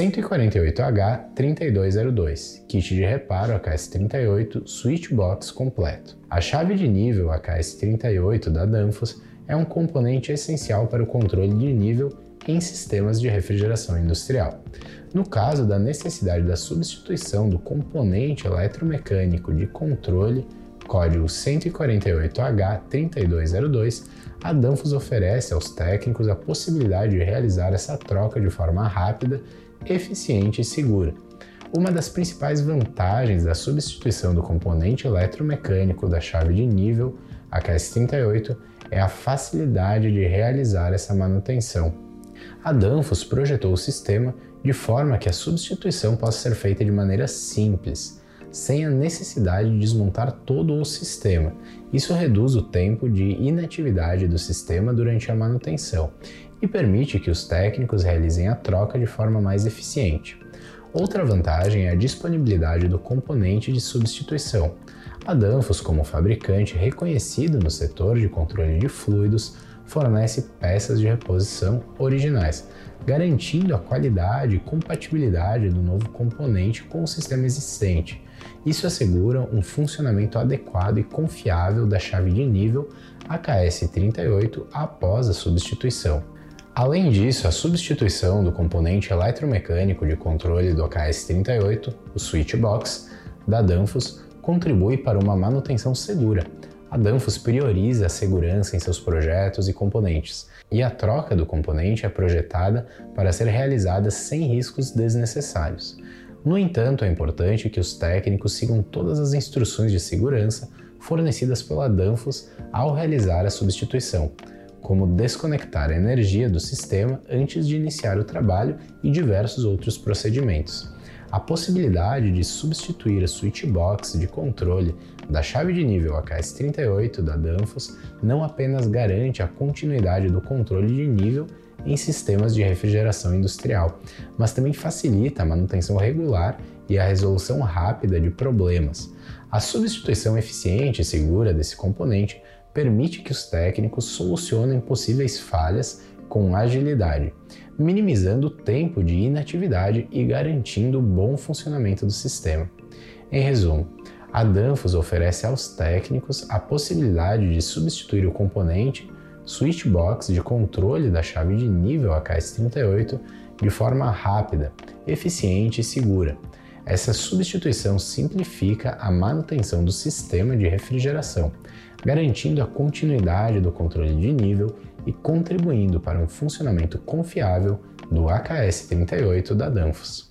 148H3202, kit de reparo AKS38, switchbox completo. A chave de nível AKS38 da Danfoss é um componente essencial para o controle de nível em sistemas de refrigeração industrial. No caso da necessidade da substituição do componente eletromecânico de controle, código 148H3202, a Danfoss oferece aos técnicos a possibilidade de realizar essa troca de forma rápida, eficiente e segura. Uma das principais vantagens da substituição do componente eletromecânico da chave de nível AKS38 é a facilidade de realizar essa manutenção. A Danfoss projetou o sistema de forma que a substituição possa ser feita de maneira simples, sem a necessidade de desmontar todo o sistema. Isso reduz o tempo de inatividade do sistema durante a manutenção e permite que os técnicos realizem a troca de forma mais eficiente. Outra vantagem é a disponibilidade do componente de substituição. A Danfoss, como fabricante reconhecido no setor de controle de fluidos, fornece peças de reposição originais, garantindo a qualidade e compatibilidade do novo componente com o sistema existente. Isso assegura um funcionamento adequado e confiável da chave de nível AKS38 após a substituição. Além disso, a substituição do componente eletromecânico de controle do AKS38, o Switchbox, da Danfoss, contribui para uma manutenção segura. A Danfoss prioriza a segurança em seus projetos e componentes, e a troca do componente é projetada para ser realizada sem riscos desnecessários. No entanto, é importante que os técnicos sigam todas as instruções de segurança fornecidas pela Danfoss ao realizar a substituição, como desconectar a energia do sistema antes de iniciar o trabalho e diversos outros procedimentos. A possibilidade de substituir a switchbox de controle da chave de nível AKS38 da Danfoss não apenas garante a continuidade do controle de nível em sistemas de refrigeração industrial, mas também facilita a manutenção regular e a resolução rápida de problemas. A substituição eficiente e segura desse componente permite que os técnicos solucionem possíveis falhas com agilidade, minimizando o tempo de inatividade e garantindo o bom funcionamento do sistema. Em resumo, a Danfoss oferece aos técnicos a possibilidade de substituir o componente switchbox de controle da chave de nível AKS38 de forma rápida, eficiente e segura. Essa substituição simplifica a manutenção do sistema de refrigeração, garantindo a continuidade do controle de nível e contribuindo para um funcionamento confiável do AKS-38 da Danfoss.